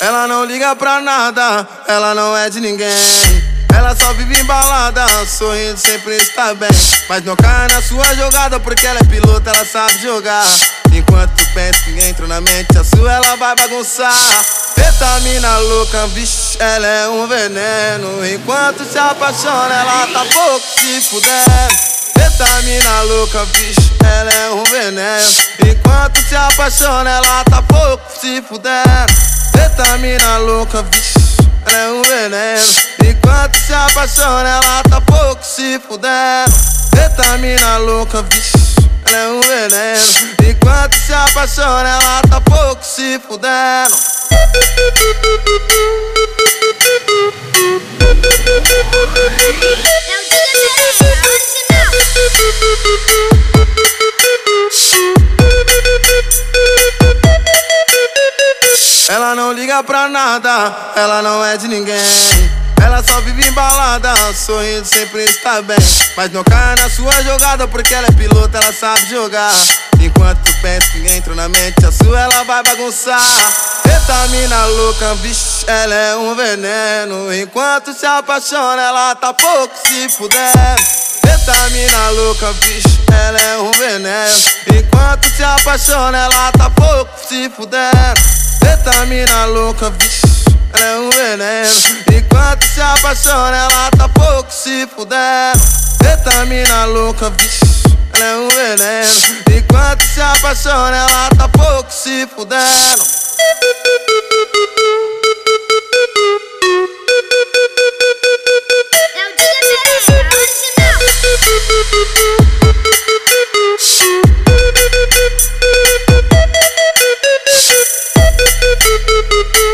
Ela não liga pra nada, ela não é de ninguém. Ela só vive embalada, sorrindo sempre está bem. Mas não cai na sua jogada, porque ela é piloto, ela sabe jogar. Enquanto tu pensa que entra na mente, a sua ela vai bagunçar. Vitamina louca, bicho, ela é um veneno. Enquanto se apaixona, ela tá pouco se fudendo. Vitamina louca, bicho, ela é um veneno. Enquanto se apaixona, ela tá pouco se fudendo. Vitamina louca, bicho, ela é um veneno. Enquanto se apaixona, ela tá pouco se fudendo. Vitamina louca, bicho, ela é um veneno. Enquanto se apaixona, ela tá pouco se fudendo. Ela não liga pra nada, ela não é de ninguém. Ela só vive embalada, sorrindo sempre está bem. Mas não cai na sua jogada, porque ela é piloto, ela sabe jogar. Enquanto tu pensa que entra na mente, a sua ela vai bagunçar. Vitamina louca, bicho, ela é um veneno. Enquanto se apaixona, ela tá pouco se fudendo. Vitamina louca, bicho, ela é um veneno. Enquanto se apaixona, ela tá pouco se fudendo. Cetamina tá louca, bicho, ela é um veneno. Enquanto se apaixona, ela tá pouco se fudendo. Cetamina tá louca, bicho, ela é um veneno. Enquanto se apaixona, ela tá pouco se fudendo. Thank you. Música